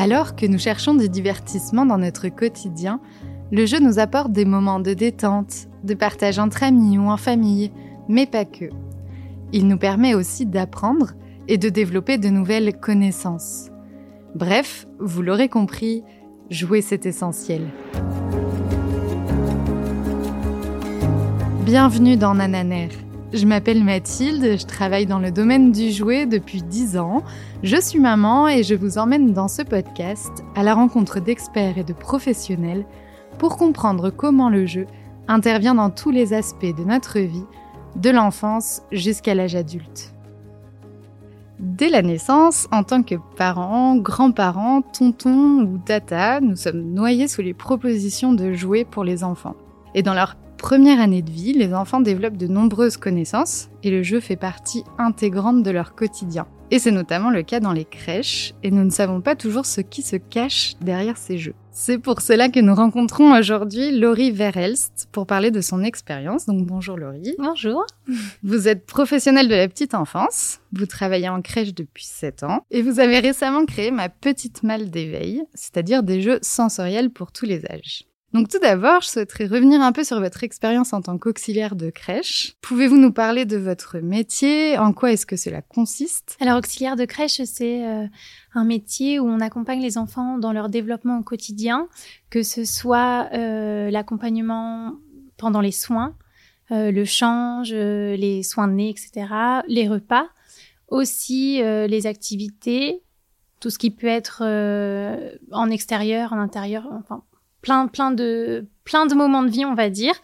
Alors que nous cherchons du divertissement dans notre quotidien, le jeu nous apporte des moments de détente, de partage entre amis ou en famille, mais pas que. Il nous permet aussi d'apprendre et de développer de nouvelles connaissances. Bref, vous l'aurez compris, jouer c'est essentiel. Bienvenue dans Nananer. Je m'appelle Mathilde, je travaille dans le domaine du jouet depuis 10 ans. Je suis maman et je vous emmène dans ce podcast à la rencontre d'experts et de professionnels pour comprendre comment le jeu intervient dans tous les aspects de notre vie, de l'enfance jusqu'à l'âge adulte. Dès la naissance, en tant que parents, grands-parents, tontons ou tata, nous sommes noyés sous les propositions de jouets pour les enfants. Et dans leur première année de vie, les enfants développent de nombreuses connaissances et le jeu fait partie intégrante de leur quotidien. Et c'est notamment le cas dans les crèches, et nous ne savons pas toujours ce qui se cache derrière ces jeux. C'est pour cela que nous rencontrons aujourd'hui Laurie Verelst pour parler de son expérience. Donc bonjour Laurie. Bonjour. Vous êtes professionnelle de la petite enfance, vous travaillez en crèche depuis 7 ans, et vous avez récemment créé ma petite malle d'éveil, c'est-à-dire des jeux sensoriels pour tous les âges. Donc tout d'abord, je souhaiterais revenir un peu sur votre expérience en tant qu'auxiliaire de crèche. Pouvez-vous nous parler de votre métier? En quoi est-ce que cela consiste? Alors auxiliaire de crèche, c'est euh, un métier où on accompagne les enfants dans leur développement au quotidien, que ce soit euh, l'accompagnement pendant les soins, euh, le change, les soins de nez, etc., les repas, aussi les activités, tout ce qui peut être en extérieur, en intérieur, enfin plein, plein de, plein de moments de vie, on va dire,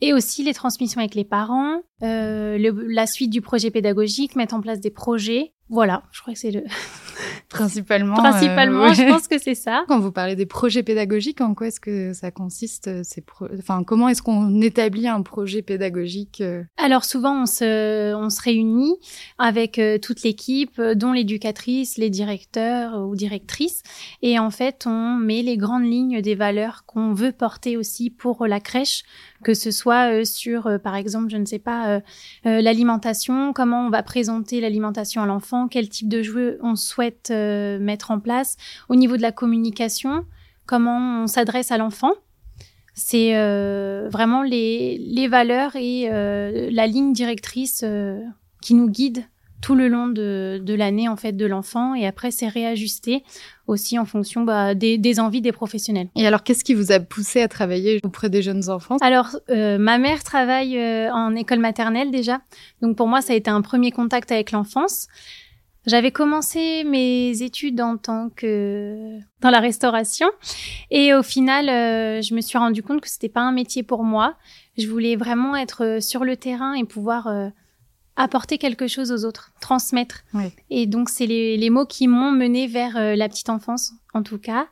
et aussi les transmissions avec les parents, euh, la suite du projet pédagogique, mettre en place des projets. Voilà, je crois que c'est le principalement. principalement, euh, je pense que c'est ça. Quand vous parlez des projets pédagogiques, en quoi est-ce que ça consiste euh, ces Enfin, comment est-ce qu'on établit un projet pédagogique Alors souvent, on se, on se réunit avec toute l'équipe, dont l'éducatrice, les directeurs ou directrices, et en fait, on met les grandes lignes des valeurs qu'on veut porter aussi pour la crèche, que ce soit euh, sur, euh, par exemple, je ne sais pas, euh, l'alimentation, comment on va présenter l'alimentation à l'enfant, quel type de jeu on souhaite mettre en place, au niveau de la communication, comment on s'adresse à l'enfant. C'est vraiment les, les, valeurs et la ligne directrice qui nous guide tout le long de, de l'année en fait de l'enfant et après c'est réajusté aussi en fonction bah, des, des, envies des professionnels. Et alors qu'est-ce qui vous a poussé à travailler auprès des jeunes enfants? Alors euh, ma mère travaille euh, en école maternelle déjà, donc pour moi ça a été un premier contact avec l'enfance. J'avais commencé mes études en tant que dans la restauration et au final, euh, je me suis rendu compte que c'était pas un métier pour moi. Je voulais vraiment être sur le terrain et pouvoir apporter quelque chose aux autres, transmettre. Et donc, c'est les, les, mots qui m'ont mené vers euh, la petite enfance, en tout cas.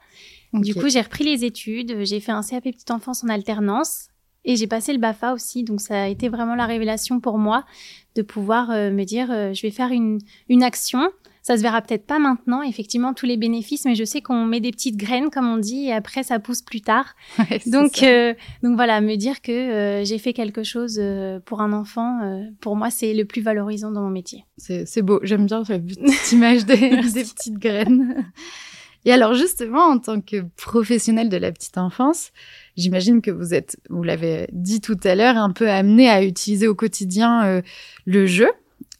Du coup, j'ai repris les études, j'ai fait un CAP petite enfance en alternance et j'ai passé le BAFA aussi. Donc, ça a été vraiment la révélation pour moi de pouvoir euh, me dire, euh, je vais faire une, une action ça se verra peut-être pas maintenant, effectivement, tous les bénéfices, mais je sais qu'on met des petites graines, comme on dit, et après, ça pousse plus tard. donc, euh, donc voilà, me dire que euh, j'ai fait quelque chose euh, pour un enfant, pour moi, c'est le plus valorisant dans mon métier. C'est beau. J'aime bien cette image des, des petites graines. Et alors justement, en tant que professionnel de la petite enfance, j'imagine que vous êtes, vous l'avez dit tout à l'heure, un peu amené à utiliser au quotidien le jeu.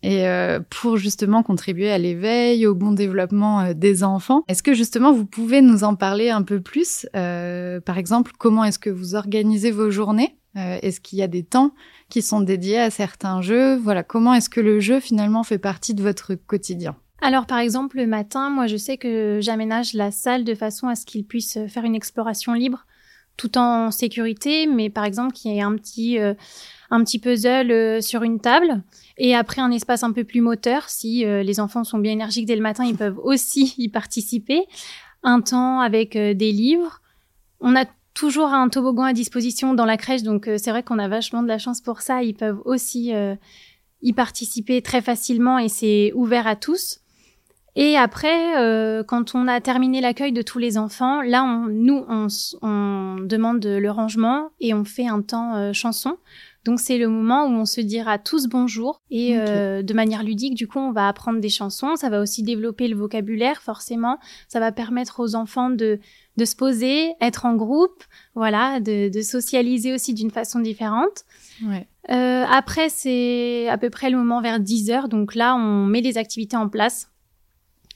Et euh, pour justement contribuer à l'éveil, au bon développement euh, des enfants. Est-ce que justement vous pouvez nous en parler un peu plus euh, Par exemple, comment est-ce que vous organisez vos journées? Est-ce qu'il y a des temps qui sont dédiés à certains jeux? Voilà, comment est-ce que le jeu finalement fait partie de votre quotidien? Alors par exemple le matin, moi je sais que j'aménage la salle de façon à ce qu'il puisse faire une exploration libre tout en sécurité, mais par exemple qu'il y ait un petit un petit puzzle sur une table et après, un espace un peu plus moteur, si euh, les enfants sont bien énergiques dès le matin, ils peuvent aussi y participer. Un temps avec euh, des livres. On a toujours un toboggan à disposition dans la crèche, donc euh, c'est vrai qu'on a vachement de la chance pour ça. Ils peuvent aussi y participer très facilement et c'est ouvert à tous. Et après, quand on a terminé l'accueil de tous les enfants, là, on, nous, on, on, demande le rangement et on fait un temps chanson Donc c'est le moment où on se dira tous bonjour et euh, de manière ludique, du coup, on va apprendre des chansons. Ça va aussi développer le vocabulaire, forcément. Ça va permettre aux enfants de de se poser, être en groupe, voilà, de, de socialiser aussi d'une façon différente. Ouais. Euh, après, c'est à peu près le moment vers 10 heures. Donc là, on met les activités en place.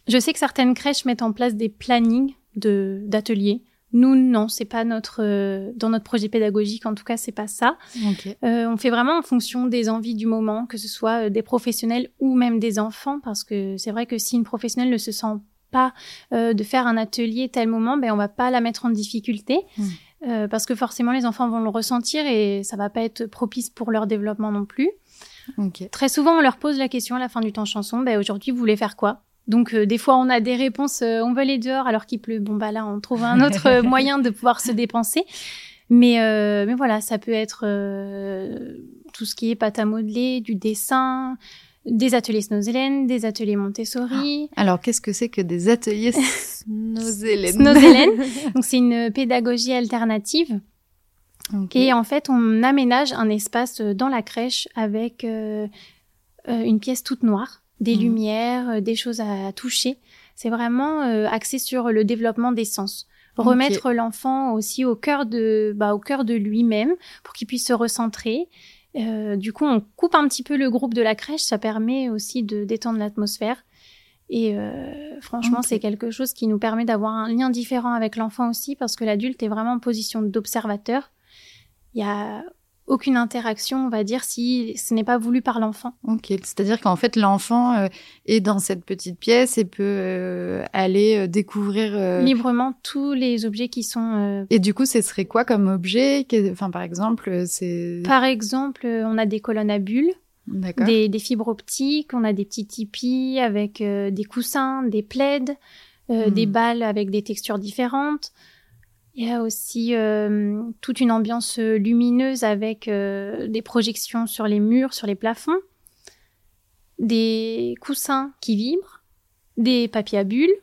Je sais que certaines crèches mettent en place des plannings de d'ateliers. Nous, non, c'est pas notre euh, dans notre projet pédagogique. En tout cas, c'est pas ça. Ok. Euh, on fait vraiment en fonction des envies du moment, que ce soit euh, des professionnels ou même des enfants, parce que c'est vrai que si une professionnelle ne se sent pas euh, de faire un atelier tel moment, ben on va pas la mettre en difficulté. Mm. Euh, parce que forcément les enfants vont le ressentir et ça va pas être propice pour leur développement non plus. Ok. Très souvent, on leur pose la question à la fin du temps chanson, ben aujourd'hui vous voulez faire quoi? Donc euh, des fois on a des réponses, euh, on veut aller dehors alors qu'il pleut. Bon bah là on trouve un autre euh, moyen de pouvoir se dépenser. Mais euh, mais voilà, ça peut être euh, tout ce qui est pâte à modeler, du dessin, des ateliers Snozelen, des ateliers Montessori. Alors, qu'est-ce que c'est que des ateliers Snozelen Snozelen. Donc c'est une pédagogie alternative. Ok. Et en fait, on aménage un espace euh, dans la crèche avec une pièce toute noire, des Mhm. lumières, euh, des choses à toucher. C'est vraiment euh, axé sur le développement des sens. Remettre l'enfant aussi au cœur de, bah, au cœur de lui-même pour qu'il puisse se recentrer. Euh, du coup, on coupe un petit peu le groupe de la crèche. Ça permet aussi de détendre l'atmosphère. Et euh, franchement, c'est quelque chose qui nous permet d'avoir un lien différent avec l'enfant aussi, parce que l'adulte est vraiment en position d'observateur. Il y a aucune interaction, on va dire, si ce n'est pas voulu par l'enfant. Ok, c'est-à-dire qu'en fait l'enfant euh, est dans cette petite pièce et peut euh, aller euh, découvrir. Librement, tous les objets qui sont... Et du coup, ce serait quoi comme objet Enfin, par exemple, c'est. Par exemple, on a des colonnes à bulles, des, des fibres optiques, on a des petits tipis avec des coussins, des plaids, euh, Hmm. des balles avec des textures différentes. Il y a aussi euh, toute une ambiance euh, lumineuse avec euh, des projections sur les murs, sur les plafonds, des coussins qui vibrent, des papiers à bulles,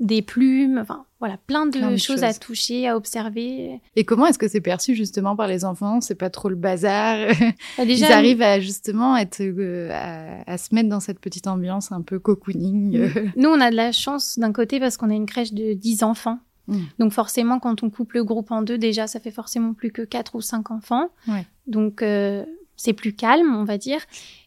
des plumes, enfin voilà, plein de, Plein de choses, à toucher, à observer. Et comment est-ce que c'est perçu justement par les enfants? C'est pas trop le bazar? Bah, Ils déjà, arrivent à justement être euh, à, à se mettre dans cette petite ambiance un peu cocooning. Nous, on a de la chance d'un côté parce qu'on a une crèche de 10 enfants. Mm. Donc forcément, quand on coupe le groupe en deux, déjà, ça fait forcément plus que 4 ou 5 enfants. Ouais. Donc euh, c'est plus calme, on va dire.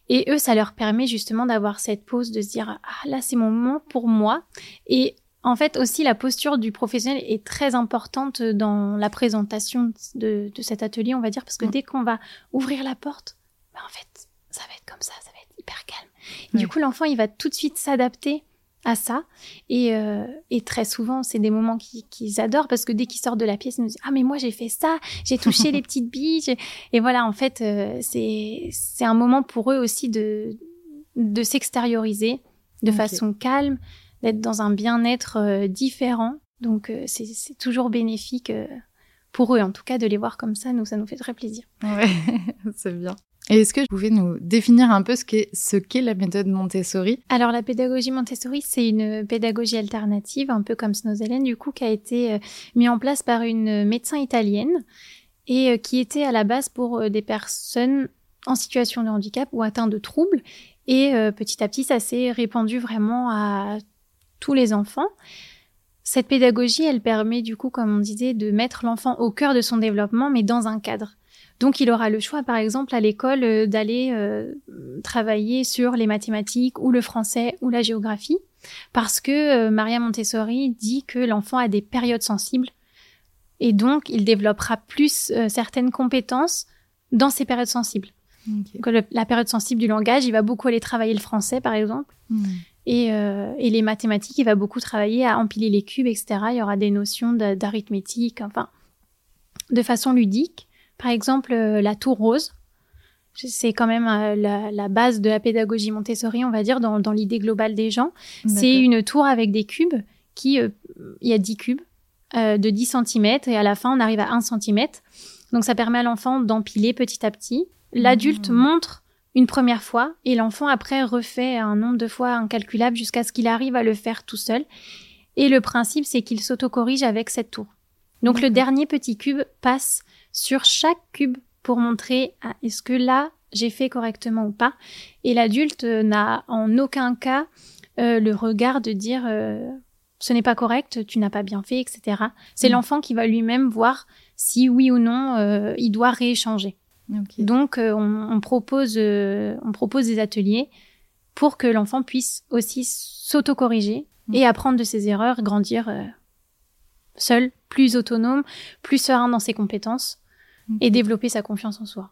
Et eux, ça leur permet justement d'avoir cette pause, de se dire, ah là, c'est mon moment pour moi. Et en fait, aussi, la posture du professionnel est très importante dans la présentation de, de cet atelier, on va dire, parce que Mm. dès qu'on va ouvrir la porte, bah, en fait, ça va être comme ça, ça va être hyper calme. Et. Du coup, l'enfant, il va tout de suite s'adapter à ça. Et, euh, et très souvent, c'est des moments qu'ils adorent parce que dès qu'ils sortent de la pièce, ils nous disent Ah, mais moi, j'ai fait ça, j'ai touché les petites billes. Et voilà, en fait, euh, c'est un moment pour eux aussi de, de s'extérioriser de façon calme, d'être dans un bien-être euh, différent. Donc, c'est c'est toujours bénéfique pour eux, en tout cas, de les voir comme ça. Nous, ça nous fait très plaisir. Ouais, c'est bien. Et est-ce que vous pouvez nous définir un peu ce qu'est la méthode Montessori? Alors la pédagogie Montessori, c'est une pédagogie alternative, un peu comme Snozelen, du coup, qui a été euh, mis en place par une médecin italienne et euh, qui était à la base pour euh, des personnes en situation de handicap ou atteintes de troubles. Et petit à petit, ça s'est répandu vraiment à tous les enfants. Cette pédagogie, elle permet du coup, comme on disait, de mettre l'enfant au cœur de son développement, mais dans un cadre. Donc, il aura le choix, par exemple, à l'école, euh, d'aller euh, travailler sur les mathématiques ou le français ou la géographie, parce que euh, Maria Montessori dit que l'enfant a des périodes sensibles, et donc il développera plus certaines compétences dans ces périodes sensibles. Donc, le- la période sensible du langage, il va beaucoup aller travailler le français, par exemple. Hmm. Et, euh, et les mathématiques, il va beaucoup travailler à empiler les cubes, etc. Il y aura des notions d'arithmétique, enfin, de façon ludique. Par exemple, euh, la tour rose, c'est quand même euh, la, la base de la pédagogie Montessori, on va dire, dans, dans l'idée globale des gens. C'est une tour avec des cubes qui, euh, il y a 10 cubes euh, de 10 cm et à la fin, on arrive à 1 cm. Donc, ça permet à l'enfant d'empiler petit à petit. L'adulte Mhm. montre une première fois et l'enfant après refait un nombre de fois incalculable jusqu'à ce qu'il arrive à le faire tout seul. Et le principe, c'est qu'il s'autocorrige avec cette tour. Donc le dernier petit cube passe sur chaque cube pour montrer ah, est-ce que là j'ai fait correctement ou pas. Et l'adulte n'a en aucun cas le regard de dire ce n'est pas correct, tu n'as pas bien fait, etc. C'est mm. l'enfant qui va lui-même voir si oui ou non il doit rééchanger. Donc, euh, on, propose, euh, on propose des ateliers pour que l'enfant puisse aussi s'auto-corriger mm. et apprendre de ses erreurs, grandir euh, seul, plus autonome, plus serein dans ses compétences et développer sa confiance en soi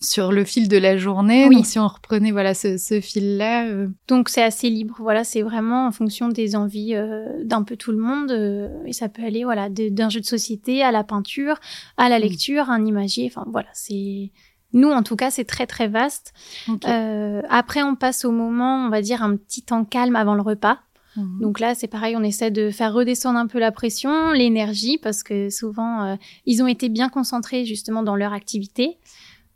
sur le fil de la journée. Oui. Donc si on reprenait voilà ce, fil-là. Euh. Donc c'est assez libre. Voilà, c'est vraiment en fonction des envies euh, d'un peu tout le monde. Euh, et ça peut aller voilà d'un jeu de société à la peinture, à la lecture, à un imagier. Enfin voilà, c'est nous en tout cas c'est très très vaste. après on passe au moment, on va dire un petit temps calme avant le repas. Mhm. Donc là, c'est pareil, on essaie de faire redescendre un peu la pression, l'énergie, parce que souvent, ils ont été bien concentrés justement dans leur activité.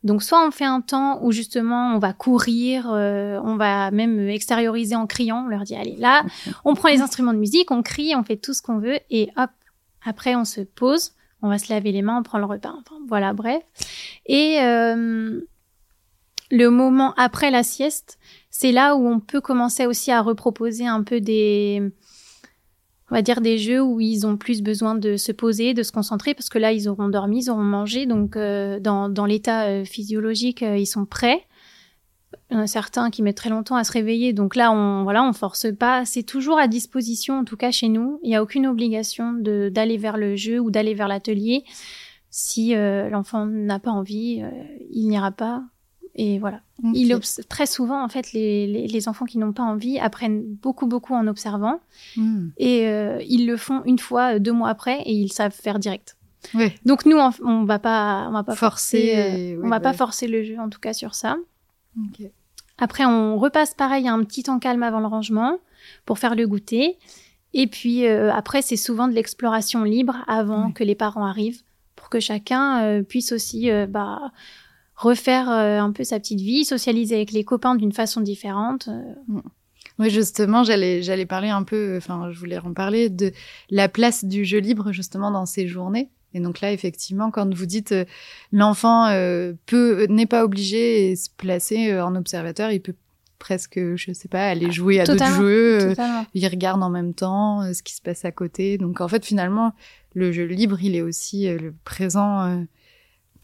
Donc soit on fait un temps où justement on va courir, euh, on va même extérioriser en criant, on leur dit allez là, on prend les instruments de musique, on crie, on fait tout ce qu'on veut et hop, après on se pose, on va se laver les mains, on prend le repas. Enfin, voilà, bref. Et euh, le moment après la sieste, c'est là où on peut commencer aussi à reproposer un peu des on va dire des jeux où ils ont plus besoin de se poser, de se concentrer, parce que là, ils auront dormi, ils auront mangé, donc euh, dans, dans l'état euh, physiologique, euh, ils sont prêts. Il y en a certains qui mettent très longtemps à se réveiller, donc là, on voilà, on force pas. C'est toujours à disposition, en tout cas chez nous. Il n'y a aucune obligation de d'aller vers le jeu ou d'aller vers l'atelier. Si l'enfant n'a pas envie, il n'ira pas. Et voilà. Il très souvent, en fait, les, les, les enfants qui n'ont pas envie apprennent beaucoup, beaucoup en observant. Hmm. Et euh, ils le font une fois, deux mois après, et ils savent faire direct. Oui. Donc nous, on, on va pas, on va pas forcer, euh, on va pas forcer le jeu, en tout cas sur ça. Après, on repasse pareil un petit temps calme avant le rangement pour faire le goûter. Et puis euh, après, c'est souvent de l'exploration libre avant que les parents arrivent pour que chacun puisse aussi bah, refaire euh, un peu sa petite vie, socialiser avec les copains d'une façon différente. Euh. Mm. Oui, justement, j'allais j'allais parler un peu, enfin, je voulais en parler de la place du jeu libre justement dans ces journées. Et donc là, effectivement, quand vous dites euh, l'enfant peut n'est pas obligé de se placer en observateur, il peut presque, je sais pas, aller jouer à d'autres jeux. il regarde en même temps ce qui se passe à côté. Donc en fait, finalement, le jeu libre, il est aussi le présent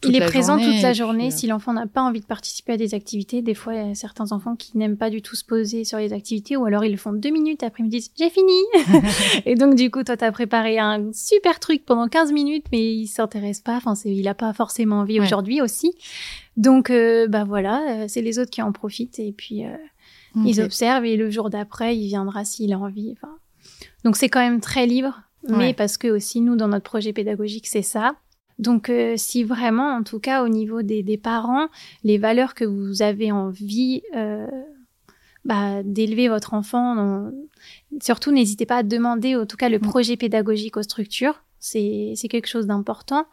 il est présent toute la journée. Euh, si l'enfant n'a pas envie de participer à des activités, des fois, il y a certains enfants qui n'aiment pas du tout se poser sur les activités, ou alors ils le font deux minutes, après ils me disent j'ai fini. et donc du coup, toi, t'as préparé un super truc pendant 15 minutes, mais il s'intéresse pas. Enfin, il a pas forcément envie aujourd'hui aussi. Donc, euh, bah voilà, euh, c'est les autres qui en profitent et puis ils observent et le jour d'après, il viendra s'il a envie. Enfin, donc c'est quand même très libre, mais parce que aussi nous, dans notre projet pédagogique, c'est ça donc, euh, si vraiment, en tout cas, au niveau des, parents, les valeurs que vous avez envie euh, bah, d'élever votre enfant, surtout n'hésitez pas à demander, en tout cas, le mm. projet pédagogique aux structures. C'est quelque chose d'important.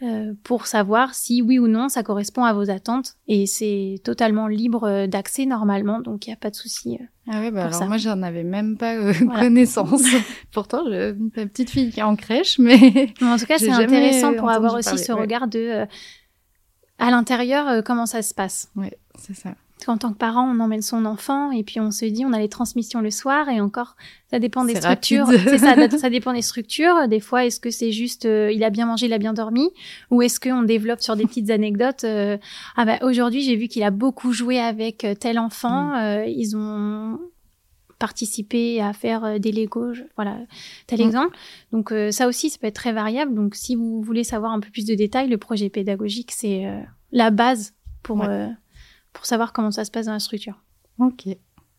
Euh, pour savoir si oui ou non ça correspond à vos attentes et c'est totalement libre euh, d'accès normalement donc il n'y a pas de souci. Euh, ah oui, bah alors moi j'en avais même pas connaissance. Pourtant j'ai une petite fille qui est en crèche mais en tout cas c'est intéressant pour avoir aussi ce regard de à l'intérieur comment ça se passe. Oui, c'est ça en tant que parent, on emmène son enfant et puis on se dit on a les transmissions le soir et encore ça dépend des structures. C'est ça, ça dépend des structures. Des fois, est-ce que c'est juste euh, il a bien mangé, il a bien dormi? Ou est-ce qu'on développe sur des petites anecdotes euh, ah bah aujourd'hui, j'ai vu qu'il a beaucoup joué avec euh, tel enfant, mm. ils ont participé à faire des Legos, voilà, tel mm. exemple. Donc ça aussi, ça peut être très variable. Donc si vous voulez savoir un peu plus de détails, le projet pédagogique, c'est la base pour pour savoir comment ça se passe dans la structure. Ok,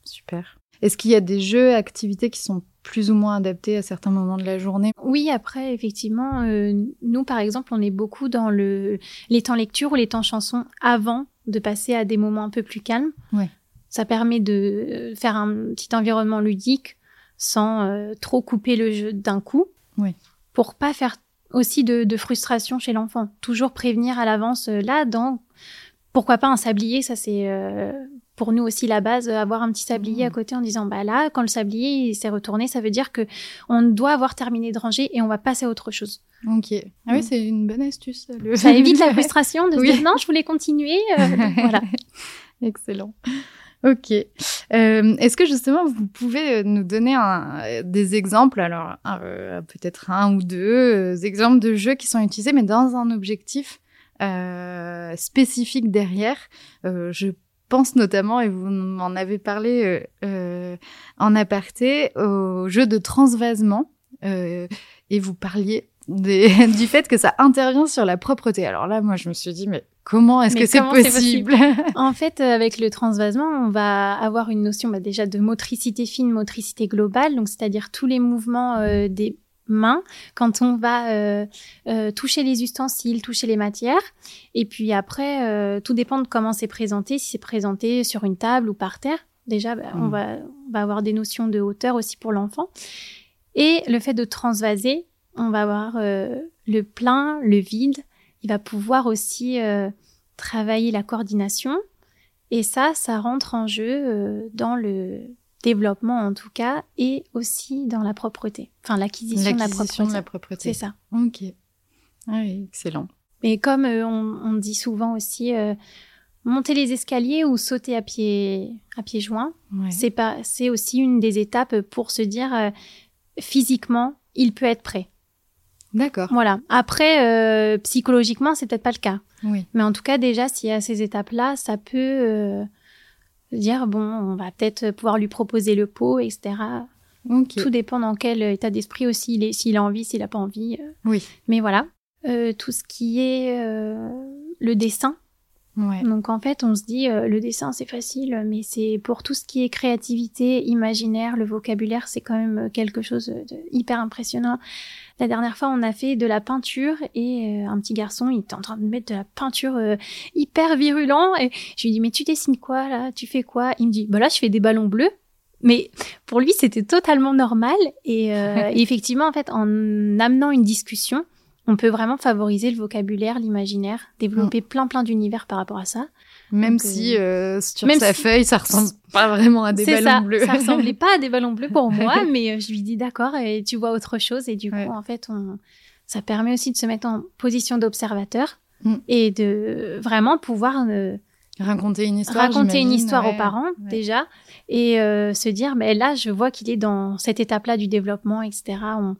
super. Est-ce qu'il y a des jeux, activités qui sont plus ou moins adaptés à certains moments de la journée? Oui, après, effectivement, euh, nous, par exemple, on est beaucoup dans le, les temps lecture ou les temps chansons avant de passer à des moments un peu plus calmes. Ouais. Ça permet de faire un petit environnement ludique sans euh, trop couper le jeu d'un coup. Oui. Pour pas faire aussi de, de frustration chez l'enfant. Toujours prévenir à l'avance, euh, là, dans pourquoi pas un sablier Ça, c'est euh, pour nous aussi la base, avoir un petit sablier à mmh. côté en disant bah là, quand le sablier s'est retourné, ça veut dire que on doit avoir terminé de ranger et on va passer à autre chose. Ok. Ah oui, c'est une bonne astuce. Ça évite la frustration de se dire non, je voulais continuer. Euh, voilà. Excellent. Ok. Euh, Est-ce que justement vous pouvez nous donner un, des exemples, alors euh, peut-être un ou deux euh, exemples de jeux qui sont utilisés, mais dans un objectif euh, spécifique derrière. Euh, je pense notamment, et vous m'en avez parlé euh, euh en aparté, au jeu de transvasement. Euh, et vous parliez des, du fait que ça intervient sur la propreté. Alors là, moi, je me suis dit, mais comment est-ce que c'est possible, En fait, avec le transvasement, on va avoir une notion bah, déjà de motricité fine, motricité globale, donc c'est-à-dire tous les mouvements euh, des main quand on va euh, euh, toucher les ustensiles, toucher les matières. Et puis après, euh, tout dépend de comment c'est présenté, si c'est présenté sur une table ou par terre. Déjà, bah, on, mm. va, on va avoir des notions de hauteur aussi pour l'enfant. Et le fait de transvaser, on va avoir le plein, le vide. Il va pouvoir aussi travailler la coordination. Et ça, ça rentre en jeu dans le développement en tout cas, et aussi dans la propreté. Enfin, l'acquisition de la propreté. de la propreté. C'est ça. Ok. Ah oui, excellent. Mais comme euh, on, dit souvent aussi, euh, monter les escaliers ou sauter à pieds à pieds joints, c'est pas, c'est aussi une des étapes pour se dire euh, physiquement, il peut être prêt. D'accord. Voilà. Après, psychologiquement, c'est peut-être pas le cas. Oui. Mais en tout cas, déjà, s'il y a ces étapes-là, ça peut dire bon, on va peut-être pouvoir lui proposer le pot, etc. Tout dépend dans quel état d'esprit aussi s'il a envie, s'il a pas envie. Euh. Oui. Mais voilà, euh, tout ce qui est euh, le dessin. Ouais. Donc en fait, on se dit le dessin c'est facile, mais c'est pour tout ce qui est créativité, imaginaire, le vocabulaire, c'est quand même quelque chose de hyper impressionnant. La dernière fois, on a fait de la peinture et euh, un petit garçon, il était en train de mettre de la peinture euh, hyper virulent et je lui dis mais tu dessines quoi là? Tu fais quoi? Il me dit bah là je fais des ballons bleus. Mais pour lui, c'était totalement normal et, euh, et effectivement en fait en amenant une discussion, on peut vraiment favoriser le vocabulaire, l'imaginaire, développer plein plein d'univers par rapport à ça. Même si euh, euh, sur sa feuille, ça ressemble pas vraiment à des ballons ça, bleus. ça ressemblait pas à des ballons bleus pour moi, mais euh, je lui dis d'accord et tu vois autre chose et du coup en fait on, ça permet aussi de se mettre en position d'observateur mm. et de vraiment pouvoir raconter une histoire, raconter une histoire aux parents déjà et se dire mais là je vois qu'il est dans cette étape-là du développement etc. On,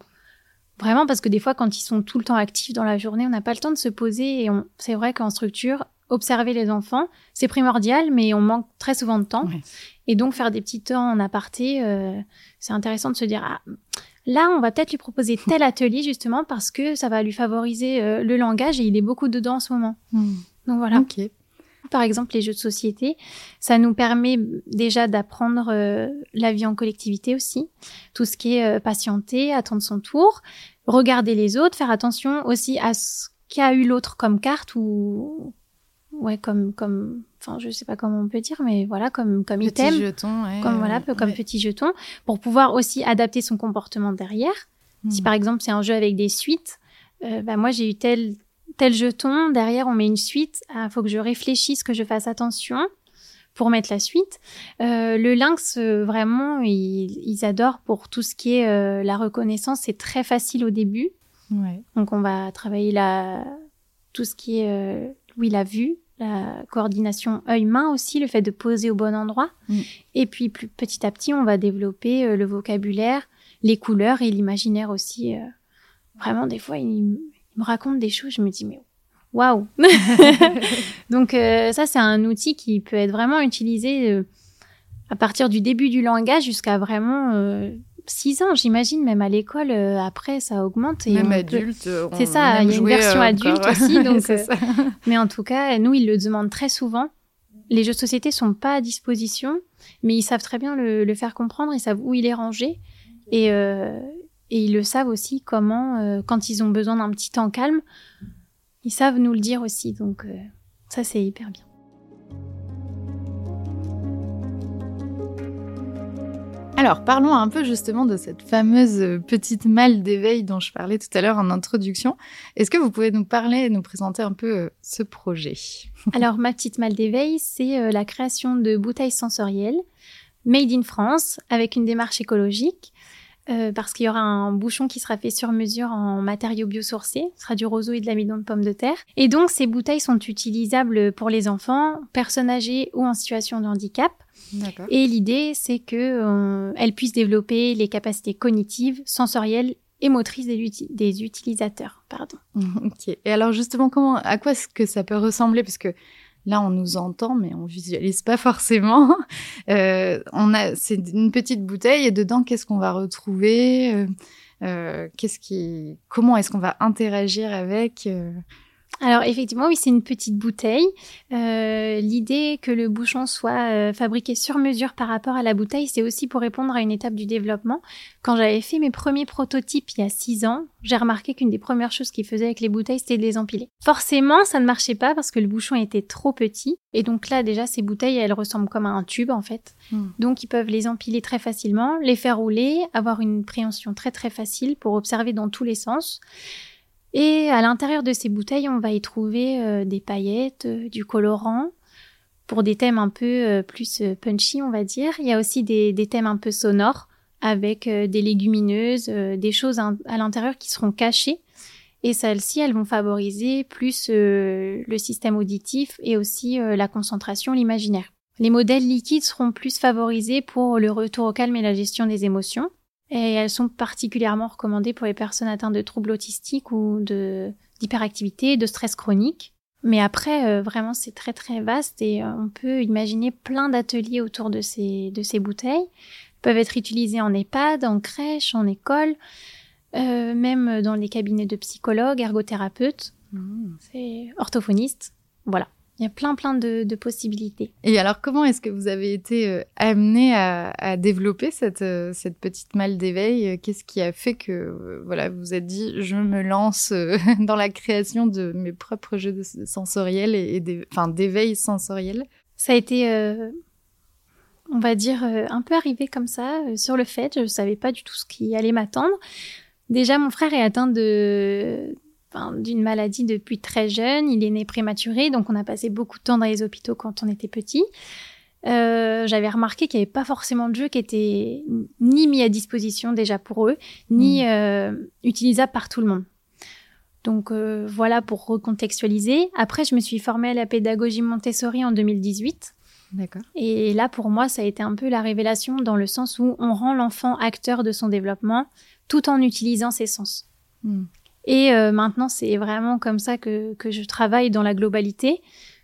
Vraiment parce que des fois, quand ils sont tout le temps actifs dans la journée, on n'a pas le temps de se poser et on... c'est vrai qu'en structure, observer les enfants, c'est primordial, mais on manque très souvent de temps. Et donc, faire des petits temps en aparté, euh, c'est intéressant de se dire, ah, là, on va peut-être lui proposer tel atelier, justement, parce que ça va lui favoriser euh, le langage et il est beaucoup dedans en ce moment. Hmm. Donc, voilà. Ok. Par exemple, les jeux de société, ça nous permet déjà d'apprendre euh, la vie en collectivité aussi. Tout ce qui est patienter, attendre son tour, regarder les autres, faire attention aussi à ce qu'a eu l'autre comme carte ou ouais comme comme enfin je sais pas comment on peut dire mais voilà comme comme petit item jeton, comme voilà comme petit jeton pour pouvoir aussi adapter son comportement derrière si hmm. par exemple c'est un jeu avec des suites euh, bah moi j'ai eu tel tel jeton derrière on met une suite il ah, faut que je réfléchisse que je fasse attention pour mettre la suite euh, le lynx euh, vraiment ils, ils, adorent pour tout ce qui est euh, la reconnaissance c'est très facile au début ouais. donc on va travailler la tout ce qui est oui la vue la coordination œil-main aussi, le fait de poser au bon endroit. Mm. Et puis plus petit à petit, on va développer le vocabulaire, les couleurs et l'imaginaire aussi. Vraiment, des fois, me raconte des choses, je me dis mais waouh. Donc euh, ça, c'est un outil qui peut être vraiment utilisé à partir du début du langage jusqu'à vraiment 6 ans, j'imagine, même à l'école, euh, après, ça augmente. Et même adulte. C'est ça, il y a une version euh, adulte aussi. Donc, euh, Mais en tout cas, nous, ils le demandent très souvent. Les jeux de société sont pas à disposition, mais ils savent très bien le, faire comprendre, ils savent où il est rangé. Et, et ils le savent aussi comment, quand ils ont besoin d'un petit temps calme, ils savent nous le dire aussi. Donc, ça, c'est hyper bien. Alors, parlons un peu justement de cette fameuse petite malle d'éveil dont je parlais tout à l'heure en introduction. Est-ce que vous pouvez nous parler et nous présenter un peu euh, ce projet? Alors, ma petite malle d'éveil, c'est euh, la création de bouteilles sensorielles made in France avec une démarche écologique. Euh, parce qu'il y aura un bouchon qui sera fait sur mesure en matériaux biosourcés, ce sera du roseau et de l'amidon de pomme de terre. Et donc ces bouteilles sont utilisables pour les enfants, personnes âgées ou en situation de handicap. Et l'idée, c'est que elles puissent développer les capacités cognitives, sensorielles et motrices des, utilisateurs. Pardon. ok. Et alors justement, comment, à quoi est-ce que ça peut ressembler? Parce que là, on nous entend, mais on visualise pas forcément. Euh, on a, c'est une petite bouteille et dedans, qu'est-ce qu'on va retrouver? Euh, euh, Qu'est-ce qui, comment est-ce qu'on va interagir avec alors effectivement, oui, c'est une petite bouteille. Euh, l'idée que le bouchon soit euh, fabriqué sur mesure par rapport à la bouteille, c'est aussi pour répondre à une étape du développement. Quand j'avais fait mes premiers prototypes il y a six ans, j'ai remarqué qu'une des premières choses qu'ils faisaient avec les bouteilles, c'était de les empiler. Forcément, ça ne marchait pas parce que le bouchon était trop petit. Et donc là, déjà, ces bouteilles, elles ressemblent comme à un tube en fait. Hmm. Donc ils peuvent les empiler très facilement, les faire rouler, avoir une préhension très très facile pour observer dans tous les sens. Et à l'intérieur de ces bouteilles, on va y trouver euh, des paillettes, euh, du colorant, pour des thèmes un peu euh, plus punchy, on va dire. Il y a aussi des, thèmes un peu sonores, avec des légumineuses, des choses à l'intérieur qui seront cachées. Et celles-ci, elles vont favoriser plus le système auditif et aussi la concentration, l'imaginaire. Les modèles liquides seront plus favorisés pour le retour au calme et la gestion des émotions. Et elles sont particulièrement recommandées pour les personnes atteintes de troubles autistiques ou de d'hyperactivité, de stress chronique. Mais après, euh, vraiment, c'est très très vaste et euh, on peut imaginer plein d'ateliers autour de ces de ces bouteilles. Elles peuvent être utilisées en EHPAD, en crèche, en école, euh, même dans les cabinets de psychologues, ergothérapeutes, mmh. c'est orthophonistes. Voilà. Il y a plein, plein de, possibilités. Et alors, comment est-ce que vous avez été euh, amené à, développer cette, euh, cette petite malle d'éveil? Qu'est-ce qui a fait que euh, voilà, vous vous êtes dit, je me lance dans la création de mes propres jeux de, sensoriels et, d'éveil sensoriel? Ça a été, on va dire, un peu arrivé comme ça, sur le fait. Je ne savais pas du tout ce qui allait m'attendre. Déjà, mon frère est atteint de d'une maladie depuis très jeune. Il est né prématuré, donc on a passé beaucoup de temps dans les hôpitaux quand on était petit. Euh, j'avais remarqué qu'il n'y avait pas forcément de jeux qui étaient ni mis à disposition déjà pour eux, ni hmm. euh, utilisables par tout le monde. Donc euh, voilà pour recontextualiser. Après, je me suis formée à la pédagogie Montessori en 2018. D'accord. Et là, pour moi, ça a été un peu la révélation dans le sens où on rend l'enfant acteur de son développement tout en utilisant ses sens. Hmm. Et euh, maintenant, c'est vraiment comme ça que, que je travaille dans la globalité.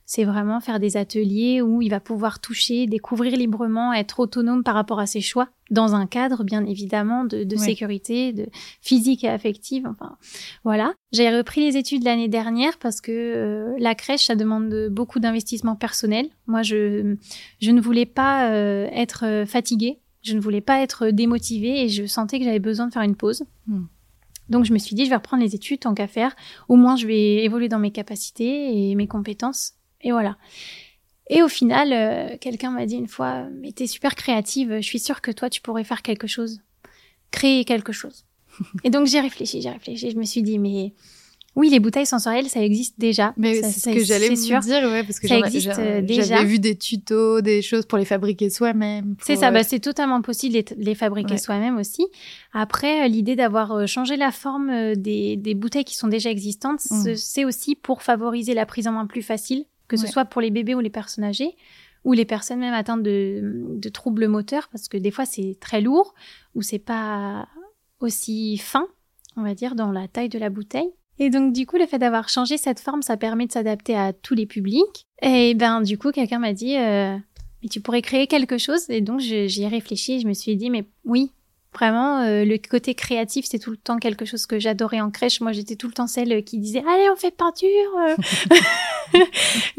C'est vraiment faire des ateliers où il va pouvoir toucher, découvrir librement, être autonome par rapport à ses choix, dans un cadre bien évidemment de, de sécurité, de physique et affective. Enfin, voilà. J'ai repris les études l'année dernière parce que euh, la crèche, ça demande beaucoup d'investissement personnel. Moi, je je ne voulais pas euh, être fatiguée, je ne voulais pas être démotivée et je sentais que j'avais besoin de faire une pause. Hmm. Donc je me suis dit, je vais reprendre les études tant qu'à faire. Au moins, je vais évoluer dans mes capacités et mes compétences. Et voilà. Et au final, euh, quelqu'un m'a dit une fois, mais t'es super créative, je suis sûre que toi, tu pourrais faire quelque chose. Créer quelque chose. et donc j'ai réfléchi, j'ai réfléchi. Je me suis dit, mais oui, les bouteilles sensorielles, ça existe déjà. Mais c'est ce que j'allais vous dire, ouais, parce que ça existe euh, déjà. J'avais vu des tutos, des choses pour les fabriquer soi-même. C'est ça, bah, c'est totalement possible de les, fabriquer soi-même aussi. Après, euh, l'idée d'avoir euh, changé la forme des, des, bouteilles qui sont déjà existantes, mm. c'est aussi pour favoriser la prise en main plus facile, que ce soit pour les bébés ou les personnes âgées ou les personnes même atteintes de, de troubles moteurs, parce que des fois c'est très lourd ou c'est pas aussi fin, on va dire, dans la taille de la bouteille. Et donc, du coup, le fait d'avoir changé cette forme, ça permet de s'adapter à tous les publics. Et ben, du coup, quelqu'un m'a dit, euh, mais tu pourrais créer quelque chose. Et donc, j'y ai réfléchi et je me suis dit, mais oui, vraiment, euh, le côté créatif, c'est tout le temps quelque chose que j'adorais en crèche. Moi, j'étais tout le temps celle qui disait, allez, on fait peinture. Euh.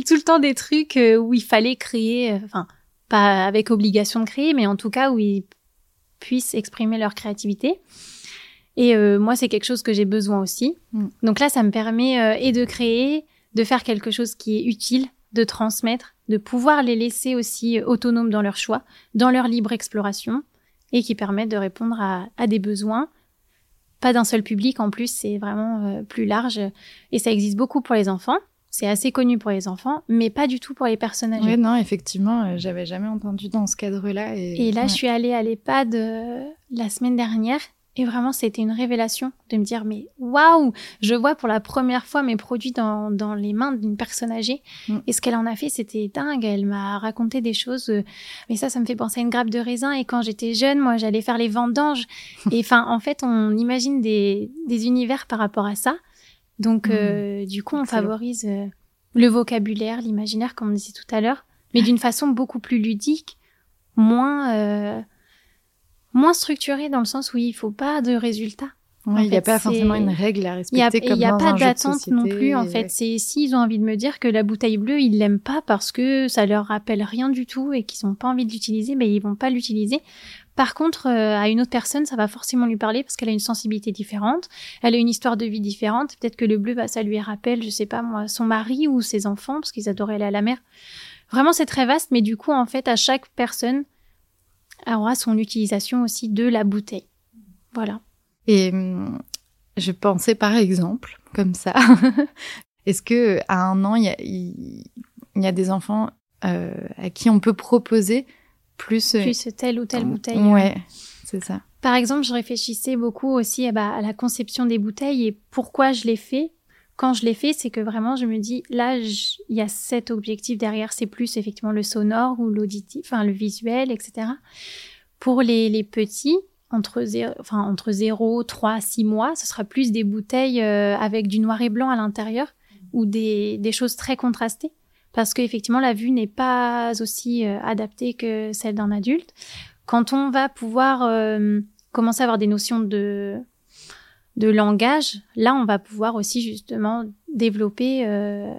tout le temps des trucs où il fallait créer, enfin, pas avec obligation de créer, mais en tout cas où ils puissent exprimer leur créativité. Et euh, moi, c'est quelque chose que j'ai besoin aussi. Mm. Donc là, ça me permet euh, et de créer, de faire quelque chose qui est utile, de transmettre, de pouvoir les laisser aussi autonomes dans leur choix, dans leur libre exploration, et qui permettent de répondre à, des besoins. Pas d'un seul public, en plus, c'est vraiment euh, plus large. Et ça existe beaucoup pour les enfants. C'est assez connu pour les enfants, mais pas du tout pour les personnes âgées. Oui, non, effectivement, euh, j'avais jamais entendu dans ce cadre-là. Et, là, je suis allée à l'EHPAD euh, la semaine dernière et vraiment, c'était une révélation de me dire, mais waouh, je vois pour la première fois mes produits dans, dans les mains d'une personne âgée. Mm. Et ce qu'elle en a fait, c'était dingue. Elle m'a raconté des choses. Euh, mais ça, ça me fait penser à une grappe de raisin. Et quand j'étais jeune, moi, j'allais faire les vendanges. et enfin, en fait, on imagine des, des univers par rapport à ça. Donc, mm. euh, du coup, on favorise euh, le vocabulaire, l'imaginaire, comme on disait tout à l'heure, mais d'une façon beaucoup plus ludique, moins moins structuré dans le sens où il faut pas de résultats. il n'y a pas forcément une règle à respecter. Il n'y a, pas d'attente non plus. En fait, c'est s'ils ont envie de me dire que la bouteille bleue, ils l'aiment pas parce que ça leur rappelle rien du tout et qu'ils n'ont pas envie de l'utiliser, mais ben, ils vont pas l'utiliser. Par contre, euh, à une autre personne, ça va forcément lui parler parce qu'elle a une sensibilité différente, elle a une histoire de vie différente. Peut-être que le bleu, bah, ça lui rappelle, je sais pas moi, son mari ou ses enfants parce qu'ils adoraient aller à la mer. Vraiment, c'est très vaste, mais du coup, en fait, à chaque personne, aura son utilisation aussi de la bouteille. Voilà. Et hum, je pensais par exemple, comme ça, est-ce que à un an, il y a, des enfants euh, à qui on peut proposer plus... Euh, plus telle ou telle bouteille. Ouais, c'est ça. Par exemple, je réfléchissais beaucoup aussi eh ben, à la conception des bouteilles et pourquoi je l'ai fait quand je l'ai fait, c'est que vraiment, je me dis, là, il y a cet objectif derrière, c'est plus effectivement le sonore ou l'auditif, enfin le visuel, etc. Pour les, les petits, entre 0, enfin, entre 0, 3, 6 mois, ce sera plus des bouteilles euh, avec du noir et blanc à l'intérieur ou des, des choses très contrastées. Parce qu'effectivement, la vue n'est pas aussi euh, adaptée que celle d'un adulte. Quand on va pouvoir euh, commencer à avoir des notions de de langage, là, on va pouvoir aussi justement développer euh,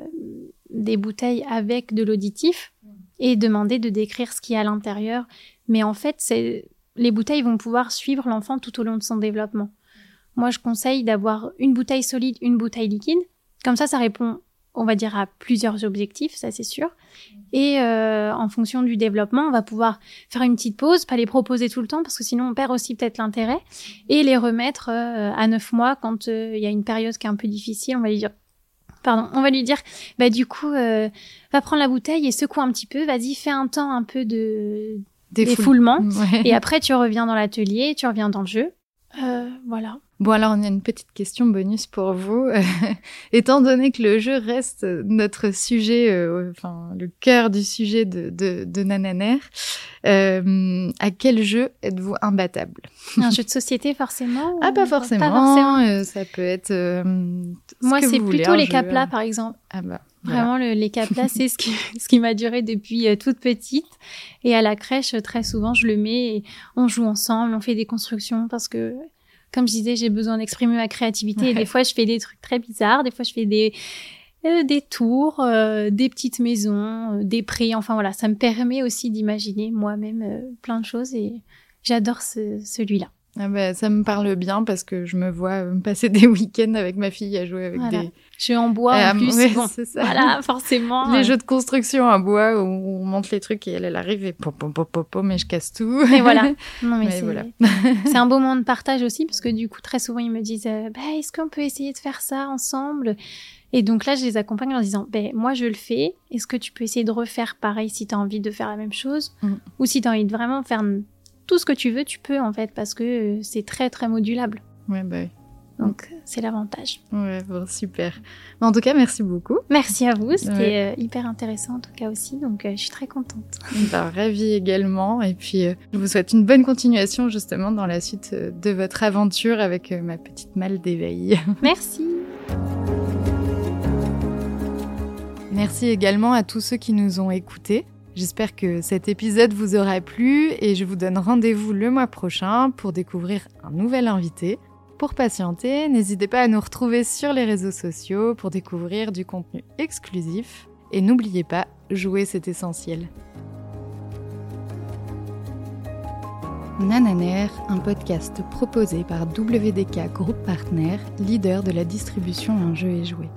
des bouteilles avec de l'auditif et demander de décrire ce qu'il y a à l'intérieur. Mais en fait, c'est les bouteilles vont pouvoir suivre l'enfant tout au long de son développement. Moi, je conseille d'avoir une bouteille solide, une bouteille liquide. Comme ça, ça répond on va dire, à plusieurs objectifs, ça c'est sûr. Et euh, en fonction du développement, on va pouvoir faire une petite pause, pas les proposer tout le temps, parce que sinon on perd aussi peut-être l'intérêt, et les remettre euh, à neuf mois quand euh, il y a une période qui est un peu difficile. On va lui dire, pardon, on va lui dire, bah du coup, va prendre la bouteille et secoue un petit peu, vas-y, fais un temps un peu de défoulement, et après tu reviens dans l'atelier, tu reviens dans le jeu. voilà. Bon, alors on a une petite question bonus pour vous. Étant donné que le jeu reste notre sujet, euh, enfin le cœur du sujet de, de, de Nananer, euh, à quel jeu êtes-vous imbattable? Un jeu de société forcément Ah, pas forcément. Pas forcément. Euh, ça peut être. Euh, Moi, c'est plutôt les caplas, par exemple. Ah bah. Vraiment, le, les caplas, c'est ce qui, ce qui m'a duré depuis toute petite. Et à la crèche, très souvent, je le mets et on joue ensemble, on fait des constructions parce que comme je disais, j'ai besoin d'exprimer ma créativité. Et des fois, je fais des trucs très bizarres. Des fois, je fais des euh, des tours, euh, des petites maisons, euh, des prés. Enfin voilà, ça me permet aussi d'imaginer moi-même plein de choses et j'adore ce, celui-là. Ah bah, ça me parle bien parce que je me vois passer des week-ends avec ma fille à jouer avec des. Jeux en bois en plus. c'est ça. Voilà, forcément. Les jeux de construction en bois où on monte les trucs et elle, elle arrive et pop, pop, pop, pop, mais je casse tout. Mais voilà. Non, mais, c'est voilà. c'est un beau moment de partage aussi parce que du coup, très souvent, ils me disent bah, est-ce qu'on peut essayer de faire ça ensemble? Et donc là, je les accompagne en disant, ben, moi, je le fais. Est-ce que tu peux essayer de refaire pareil si tu as envie de faire la même chose? Mm. Ou si tu as envie de vraiment faire tout ce que tu veux, tu peux en fait, parce que euh, c'est très très modulable. Ouais, bah oui. Donc c'est l'avantage. Ouais, bon, super. En tout cas, merci beaucoup. Merci à vous, c'était euh, hyper intéressant en tout cas aussi, donc euh, je suis très contente. Bah, ravie également, et puis je vous souhaite une bonne continuation justement dans la suite de votre aventure avec ma petite malle d'éveil. Merci. Merci également à tous ceux qui nous ont écoutés. J'espère que cet épisode vous aura plu et je vous donne rendez-vous le mois prochain pour découvrir un nouvel invité. Pour patienter, n'hésitez pas à nous retrouver sur les réseaux sociaux pour découvrir du contenu exclusif. Et n'oubliez pas, jouer c'est essentiel. Nananer, un podcast proposé par WDK Group Partner, leader de la distribution Un jeu et jouet.